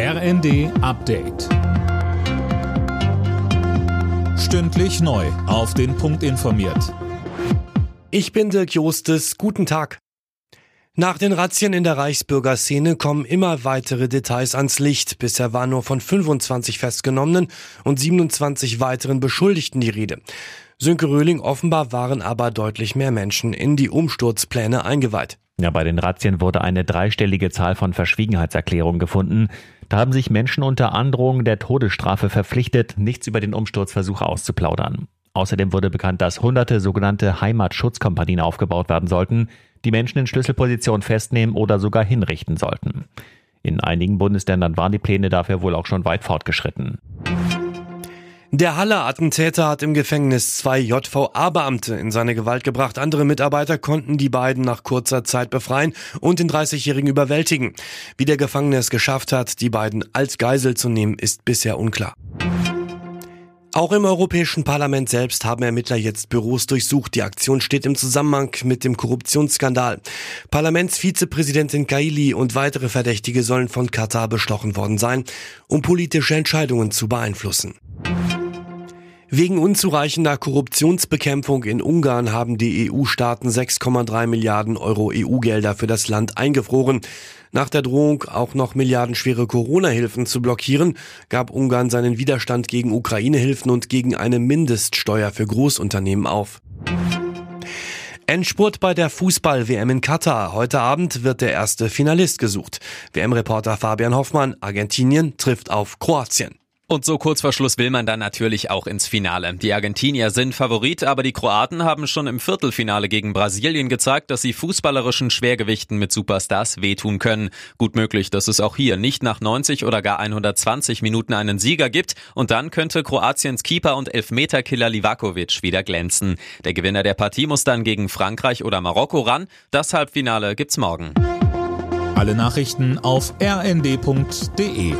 RND Update. Stündlich neu. Auf den Punkt informiert. Ich bin Dirk Jostes. Guten Tag. Nach den Razzien in der Reichsbürgerszene kommen immer weitere Details ans Licht. Bisher war nur von 25 Festgenommenen und 27 weiteren Beschuldigten die Rede. Sönke Röhling offenbar waren aber deutlich mehr Menschen in die Umsturzpläne eingeweiht. Ja, bei den Razzien wurde eine dreistellige Zahl von Verschwiegenheitserklärungen gefunden. Da haben sich Menschen unter Androhung der Todesstrafe verpflichtet, nichts über den Umsturzversuch auszuplaudern. Außerdem wurde bekannt, dass hunderte sogenannte Heimatschutzkompanien aufgebaut werden sollten, die Menschen in Schlüsselpositionen festnehmen oder sogar hinrichten sollten. In einigen Bundesländern waren die Pläne dafür wohl auch schon weit fortgeschritten. Der Halle-Attentäter hat im Gefängnis zwei JVA-Beamte in seine Gewalt gebracht. Andere Mitarbeiter konnten die beiden nach kurzer Zeit befreien und den 30-Jährigen überwältigen. Wie der Gefangene es geschafft hat, die beiden als Geisel zu nehmen, ist bisher unklar. Auch im Europäischen Parlament selbst haben Ermittler jetzt Büros durchsucht. Die Aktion steht im Zusammenhang mit dem Korruptionsskandal. Parlamentsvizepräsidentin Kaili und weitere Verdächtige sollen von Katar bestochen worden sein, um politische Entscheidungen zu beeinflussen. Wegen unzureichender Korruptionsbekämpfung in Ungarn haben die EU-Staaten 6,3 Milliarden Euro EU-Gelder für das Land eingefroren. Nach der Drohung, auch noch milliardenschwere Corona-Hilfen zu blockieren, gab Ungarn seinen Widerstand gegen Ukraine-Hilfen und gegen eine Mindeststeuer für Großunternehmen auf. Endspurt bei der Fußball-WM in Katar. Heute Abend wird der erste Finalist gesucht. WM-Reporter Fabian Hoffmann, Argentinien trifft auf Kroatien. Und so kurz vor Schluss will man dann natürlich auch ins Finale. Die Argentinier sind Favorit, aber die Kroaten haben schon im Viertelfinale gegen Brasilien gezeigt, dass sie fußballerischen Schwergewichten mit Superstars wehtun können. Gut möglich, dass es auch hier nicht nach 90 oder gar 120 Minuten einen Sieger gibt und dann könnte Kroatiens Keeper und Elfmeterkiller Livakovic wieder glänzen. Der Gewinner der Partie muss dann gegen Frankreich oder Marokko ran. Das Halbfinale gibt's morgen. Alle Nachrichten auf rnd.de